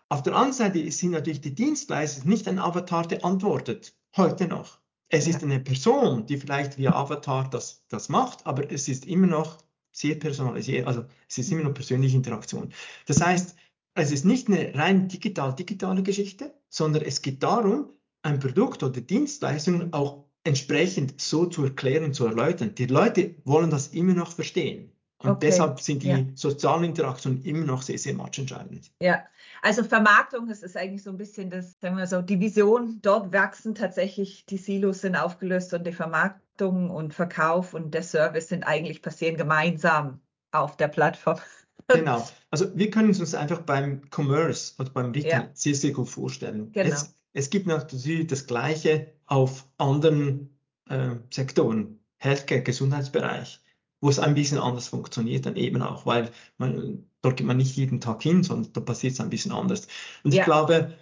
auf der anderen Seite sind natürlich die Dienstleister nicht ein Avatar, der antwortet, heute noch. Es ist eine Person, die vielleicht via Avatar das, das macht, aber es ist immer noch sehr personalisiert, also es ist immer noch persönliche Interaktion. Das heißt, es ist nicht eine rein digital-digitale Geschichte, sondern es geht darum, ein Produkt oder Dienstleistung auch entsprechend so zu erklären, zu erläutern. Die Leute wollen das immer noch verstehen. Und okay. deshalb sind die ja. sozialen Interaktionen immer noch sehr, sehr entscheidend. Ja, also Vermarktung, das ist eigentlich so ein bisschen das, sagen wir so, die Vision. Dort wachsen tatsächlich, die Silos sind aufgelöst und die Vermarktung und Verkauf und der Service sind eigentlich passieren gemeinsam auf der Plattform. [LAUGHS] Genau. Also wir können uns einfach beim Commerce oder beim Retail ja. sehr, sehr gut vorstellen. Genau. Es, es gibt natürlich das Gleiche auf anderen äh, Sektoren, Healthcare, Gesundheitsbereich, wo es ein bisschen anders funktioniert dann eben auch, weil man, dort geht man nicht jeden Tag hin, sondern da passiert es ein bisschen anders. Und ja. ich glaube,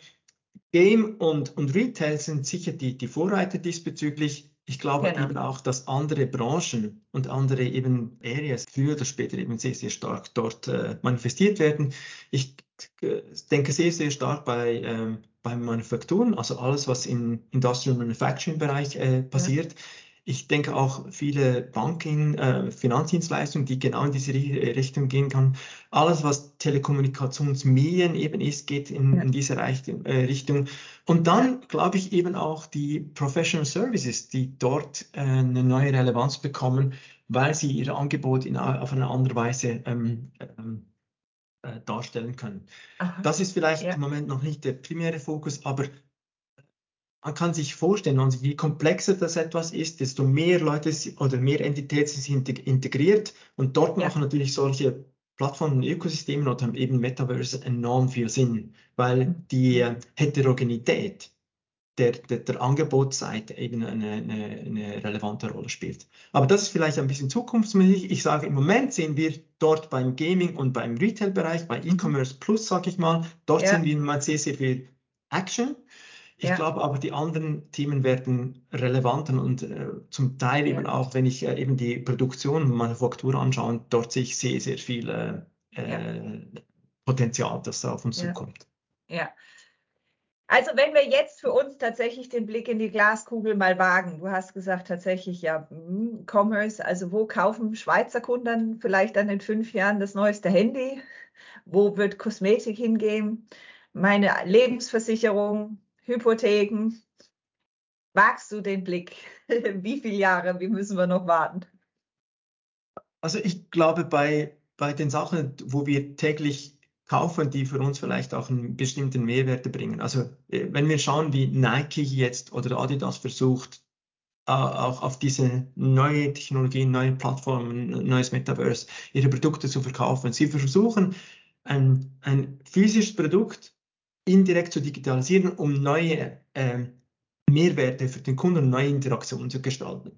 Game und, und Retail sind sicher die, die Vorreiter diesbezüglich. Ich glaube genau. eben auch, dass andere Branchen und andere eben Areas früher oder später eben sehr, sehr stark dort äh, manifestiert werden. Ich äh, denke sehr, sehr stark bei ähm, beim Manufakturen, also alles, was im Industrial Manufacturing Bereich äh, passiert. Ja. Ich denke auch viele Banking, äh, Finanzdienstleistungen, die genau in diese Richtung gehen kann. Alles, was Telekommunikationsmedien eben ist, geht in, ja. in diese äh, Richtung. Und dann glaube ich eben auch die Professional Services, die dort äh, eine neue Relevanz bekommen, weil sie ihr Angebot in, auf eine andere Weise ähm, ähm, äh, darstellen können. Aha. Das ist vielleicht ja. im Moment noch nicht der primäre Fokus, aber man kann sich vorstellen, also je komplexer das etwas ist, desto mehr Leute oder mehr Entitäten sind integriert und dort ja. machen natürlich solche Plattformen und Ökosysteme oder eben Metaverse enorm viel Sinn, weil mhm. die äh, Heterogenität der, der, der Angebotsseite eben eine, eine, eine, relevante Rolle spielt. Aber das ist vielleicht ein bisschen zukunftsmäßig. Ich sage, im Moment sehen wir dort beim Gaming und beim Retail-Bereich, bei. E-Commerce Plus, sage ich mal, dort ja. sehen wir mal sehr, sehr viel Action. Ich ja. glaube aber, die anderen Themen werden relevanter und äh, zum Teil ja. eben auch, wenn ich äh, eben die Produktion und Manufaktur anschaue, dort sehe ich sehr, sehr viel äh, äh Potenzial, das da auf uns zukommt. Ja, also wenn wir jetzt für uns tatsächlich den Blick in die Glaskugel mal wagen, du hast gesagt tatsächlich ja hm, Commerce, also wo kaufen Schweizer Kunden vielleicht dann in fünf Jahren das neueste Handy? Wo wird Kosmetik hingehen? Meine Lebensversicherung, Hypotheken. Wagst du den Blick? [LAUGHS] Wie viele Jahre? Wie müssen wir noch warten? Also ich glaube, bei, bei den Sachen, wo wir täglich kaufen, die für uns vielleicht auch einen bestimmten Mehrwert bringen. Also äh, wenn wir schauen, wie Nike jetzt oder Adidas versucht, äh, auch auf diese neue Technologien, neue Plattformen, neues Metaverse, ihre Produkte zu verkaufen. Sie versuchen, ein, ein physisches Produkt indirekt zu digitalisieren, um neue äh, Mehrwerte für den Kunden und neue Interaktionen zu gestalten.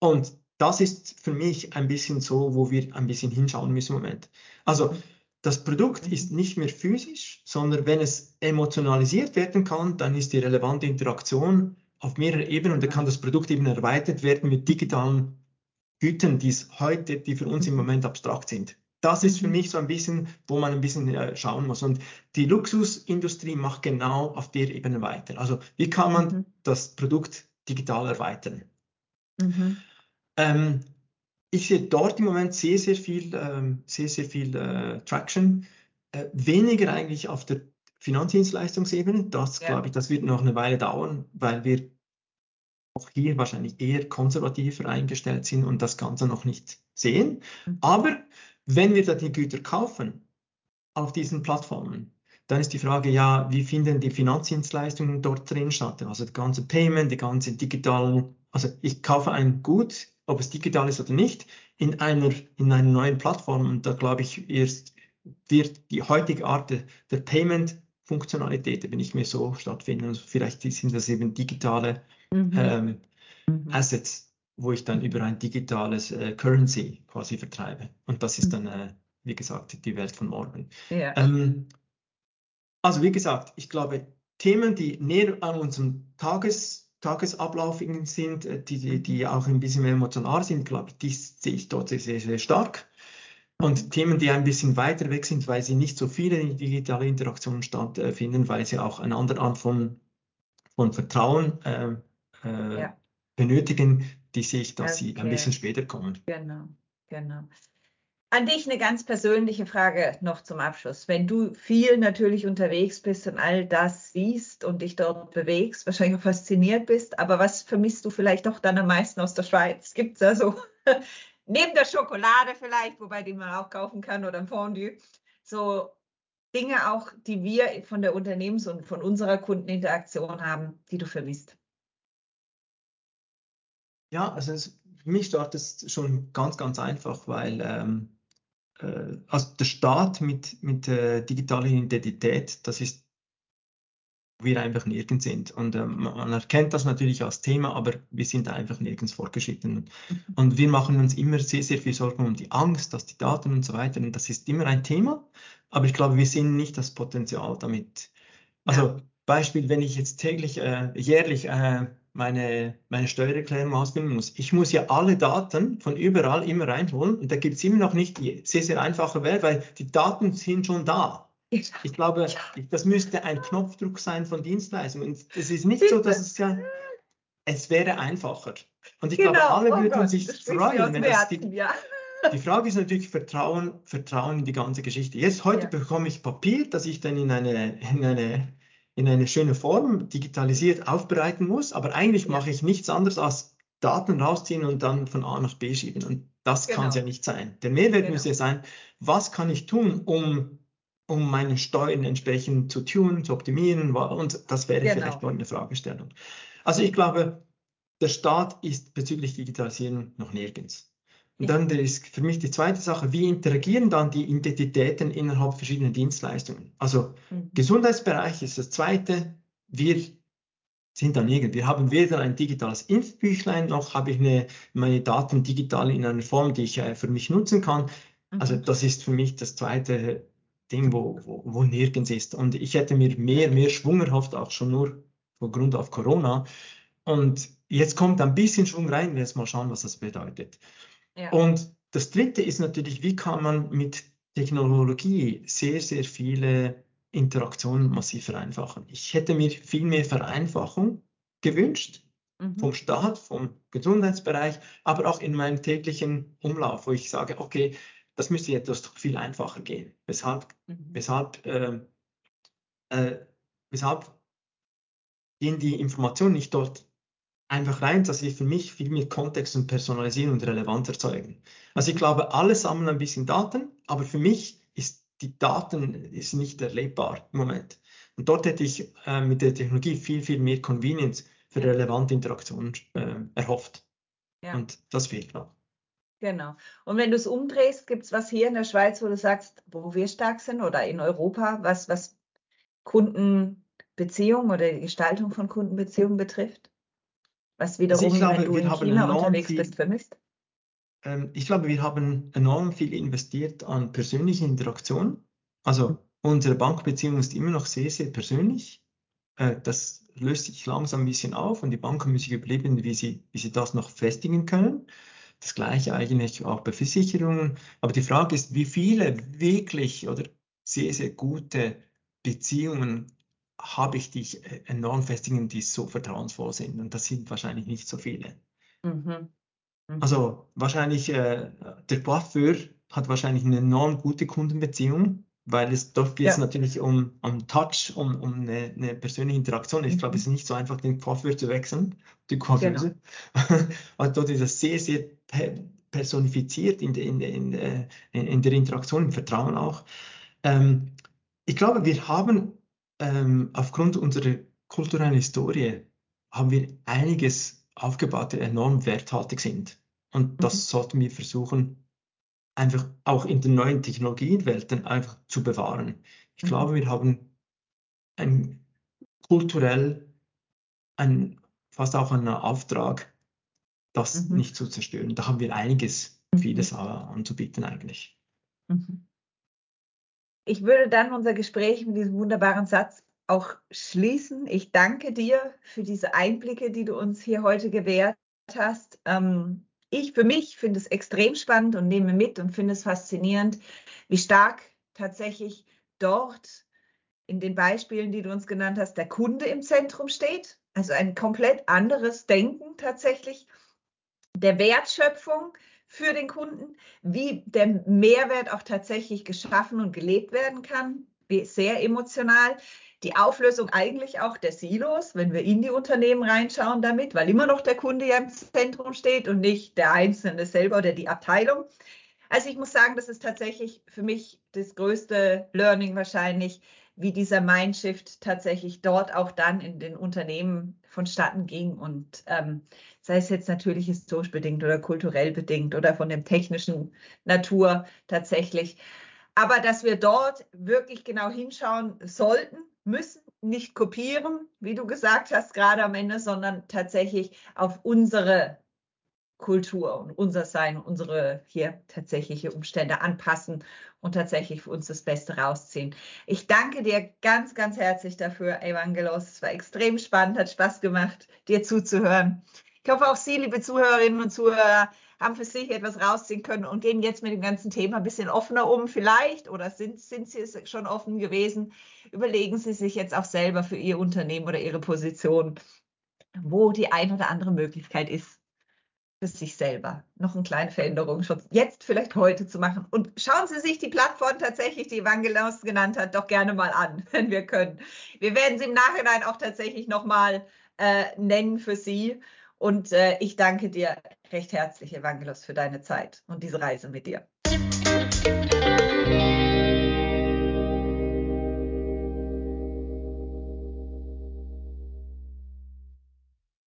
Und das ist für mich ein bisschen so, wo wir ein bisschen hinschauen müssen im Moment. Also das Produkt mhm. ist nicht mehr physisch, sondern wenn es emotionalisiert werden kann, dann ist die relevante Interaktion auf mehreren Ebenen und dann kann das Produkt eben erweitert werden mit digitalen Gütern, die es heute, die für uns im mhm. Moment abstrakt sind. Das ist für mhm. mich so ein bisschen, wo man ein bisschen äh, schauen muss. Und die Luxusindustrie macht genau auf der Ebene weiter. Also wie kann man das Produkt digital erweitern? Mhm. Ähm, ich sehe dort im Moment sehr, sehr viel, ähm, sehr, sehr viel äh, Traction. Äh, weniger eigentlich auf der Finanzdienstleistungsebene. Das ja. glaube ich, das wird noch eine Weile dauern, weil wir auch hier wahrscheinlich eher konservativer eingestellt sind und das Ganze noch nicht sehen. Mhm. Aber wenn wir da die Güter kaufen auf diesen Plattformen, dann ist die Frage, ja, wie finden die Finanzdienstleistungen dort drin statt? Also die ganze Payment, die ganzen digitalen, also ich kaufe ein Gut ob es digital ist oder nicht, in einer, in einer neuen Plattform. Und da glaube ich, erst wird die heutige Art der, der Payment-Funktionalität, wenn ich mir so stattfinden. Also vielleicht sind das eben digitale mhm. Ähm, mhm. Assets, wo ich dann über ein digitales äh, Currency quasi vertreibe. Und das ist mhm. dann, äh, wie gesagt, die Welt von morgen. Ja. Ähm, also wie gesagt, ich glaube, Themen, die näher an unserem Tages Tagesablauf sind, äh, die, die, auch ein bisschen emotional sind, glaube ich, die sehe ich dort sehr, sehr stark. Und Themen, die ein bisschen weiter weg sind, weil sie nicht so viele digitale Interaktionen stattfinden, weil sie auch eine andere Art von, von Vertrauen äh, äh, ja. benötigen, die sehe ich, dass okay. sie ein bisschen später kommen. Genau, genau. An dich eine ganz persönliche Frage noch zum Abschluss. Wenn du viel natürlich unterwegs bist und all das siehst und dich dort bewegst, wahrscheinlich auch fasziniert bist, aber was vermisst du vielleicht doch dann am meisten aus der Schweiz? Gibt es da so [LAUGHS] neben der Schokolade vielleicht, wobei die man auch kaufen kann oder ein Fondue, so Dinge auch, die wir von der Unternehmens- und von unserer Kundeninteraktion haben, die du vermisst? Ja, also es, für mich startet es schon ganz, ganz einfach, weil ähm, äh, also der Staat mit, mit äh, digitaler Identität, das ist, wo wir einfach nirgends sind. Und äh, man erkennt das natürlich als Thema, aber wir sind einfach nirgends fortgeschritten. Mhm. Und wir machen uns immer sehr, sehr viel Sorgen um die Angst, dass die Daten und so weiter. Und das ist immer ein Thema, aber ich glaube, wir sehen nicht das Potenzial damit. Also ja. Beispiel, wenn ich jetzt täglich, äh, jährlich äh, meine, meine Steuererklärung ausfüllen muss. Ich muss ja alle Daten von überall immer reinholen und da gibt es immer noch nicht die sehr, sehr einfache Welt, weil die Daten sind schon da. Ich glaube, das müsste ein Knopfdruck sein von Dienstleistungen. Es ist nicht so, dass es ja, es wäre einfacher. Und ich genau. glaube, alle oh würden Gott, sich freuen, wenn das die, ja. [LAUGHS] die Frage ist natürlich Vertrauen, Vertrauen in die ganze Geschichte. Jetzt heute ja. bekomme ich Papier, das ich dann in eine, in eine in eine schöne Form digitalisiert aufbereiten muss, aber eigentlich ja. mache ich nichts anderes als Daten rausziehen und dann von A nach B schieben. Und das genau. kann es ja nicht sein. Der Mehrwert genau. müsste sein, was kann ich tun, um, um meine Steuern entsprechend zu tun, zu optimieren? Und das wäre genau. vielleicht noch eine Fragestellung. Also ich glaube, der Staat ist bezüglich Digitalisierung noch nirgends. Und dann ist für mich die zweite Sache, wie interagieren dann die Identitäten innerhalb verschiedener Dienstleistungen? Also mhm. Gesundheitsbereich ist das zweite. Wir sind dann irgendwie, wir haben weder ein digitales Impfbüchlein, noch habe ich eine, meine Daten digital in einer Form, die ich äh, für mich nutzen kann. Mhm. Also das ist für mich das zweite Ding, wo, wo, wo nirgends ist. Und ich hätte mir mehr, mehr Schwung erhofft, auch schon nur vor Grund auf Corona. Und jetzt kommt ein bisschen Schwung rein, wir jetzt mal schauen, was das bedeutet. Und das Dritte ist natürlich, wie kann man mit Technologie sehr, sehr viele Interaktionen massiv vereinfachen. Ich hätte mir viel mehr Vereinfachung gewünscht mhm. vom Staat, vom Gesundheitsbereich, aber auch in meinem täglichen Umlauf, wo ich sage, okay, das müsste etwas viel einfacher gehen. Weshalb, mhm. weshalb, äh, äh, weshalb gehen die Informationen nicht dort einfach rein, dass wir für mich viel mehr Kontext und Personalisieren und Relevanz erzeugen. Also ich glaube, alle sammeln ein bisschen Daten, aber für mich ist die Daten ist nicht erlebbar im Moment. Und dort hätte ich äh, mit der Technologie viel, viel mehr Convenience für relevante Interaktionen äh, erhofft. Ja. Und das fehlt noch. Genau. Und wenn du es umdrehst, gibt es was hier in der Schweiz, wo du sagst, wo wir stark sind oder in Europa, was, was Kundenbeziehungen oder die Gestaltung von Kundenbeziehungen betrifft? Was wiederum, also glaube, wenn du in China unterwegs viel, bist, vermisst? Ähm, ich glaube, wir haben enorm viel investiert an persönliche Interaktion. Also unsere Bankbeziehung ist immer noch sehr, sehr persönlich. Äh, das löst sich langsam ein bisschen auf und die Banken müssen überleben, wie sie, wie sie das noch festigen können. Das gleiche eigentlich auch bei Versicherungen. Aber die Frage ist, wie viele wirklich oder sehr, sehr gute Beziehungen habe ich die äh, enorm festigen, die so vertrauensvoll sind. Und das sind wahrscheinlich nicht so viele. Mhm. Mhm. Also wahrscheinlich äh, der Coiffeur hat wahrscheinlich eine enorm gute Kundenbeziehung, weil es dort geht es ja. natürlich um, um Touch, um, um eine, eine persönliche Interaktion. Ich mhm. glaube, es ist nicht so einfach, den Coiffeur zu wechseln, die Coiffeuse. Genau. [LAUGHS] also dort ist das sehr, sehr personifiziert in, in, in, in, der Interaktion, im Vertrauen auch. Ähm, ich glaube, wir haben ähm, aufgrund unserer kulturellen Historie haben wir einiges aufgebaut, die enorm werthaltig sind. Und das mhm. sollten wir versuchen, einfach auch in den neuen Technologienwelten einfach zu bewahren. Ich mhm. glaube, wir haben ein kulturell ein, fast auch einen Auftrag, das mhm. nicht zu zerstören. Da haben wir einiges, mhm. vieles anzubieten eigentlich. Mhm. Ich würde dann unser Gespräch mit diesem wunderbaren Satz auch schließen. Ich danke dir für diese Einblicke, die du uns hier heute gewährt hast. Ähm, ich für mich finde es extrem spannend und nehme mit und finde es faszinierend, wie stark tatsächlich dort in den Beispielen, die du uns genannt hast, der Kunde im Zentrum steht. Also ein komplett anderes Denken tatsächlich der Wertschöpfung für den Kunden, wie der Mehrwert auch tatsächlich geschaffen und gelebt werden kann, sehr emotional. Die Auflösung eigentlich auch der Silos, wenn wir in die Unternehmen reinschauen damit, weil immer noch der Kunde ja im Zentrum steht und nicht der Einzelne selber oder die Abteilung. Also ich muss sagen, das ist tatsächlich für mich das größte Learning wahrscheinlich, wie dieser Mindshift tatsächlich dort auch dann in den Unternehmen vonstatten ging. Und ähm, sei es jetzt natürlich historisch bedingt oder kulturell bedingt oder von dem technischen Natur tatsächlich. Aber dass wir dort wirklich genau hinschauen sollten, müssen, nicht kopieren, wie du gesagt hast, gerade am Ende, sondern tatsächlich auf unsere Kultur und unser Sein, unsere hier tatsächliche Umstände anpassen und tatsächlich für uns das Beste rausziehen. Ich danke dir ganz, ganz herzlich dafür, Evangelos. Es war extrem spannend, hat Spaß gemacht, dir zuzuhören. Ich hoffe, auch Sie, liebe Zuhörerinnen und Zuhörer, haben für sich etwas rausziehen können und gehen jetzt mit dem ganzen Thema ein bisschen offener um, vielleicht, oder sind, sind Sie es schon offen gewesen? Überlegen Sie sich jetzt auch selber für Ihr Unternehmen oder Ihre Position, wo die ein oder andere Möglichkeit ist, für sich selber noch eine kleine Veränderung schon jetzt vielleicht heute zu machen. Und schauen Sie sich die Plattform tatsächlich, die Evangelos genannt hat, doch gerne mal an, [LAUGHS] wenn wir können. Wir werden sie im Nachhinein auch tatsächlich nochmal äh, nennen für Sie. Und äh, ich danke dir recht herzlich, Evangelos, für deine Zeit und diese Reise mit dir.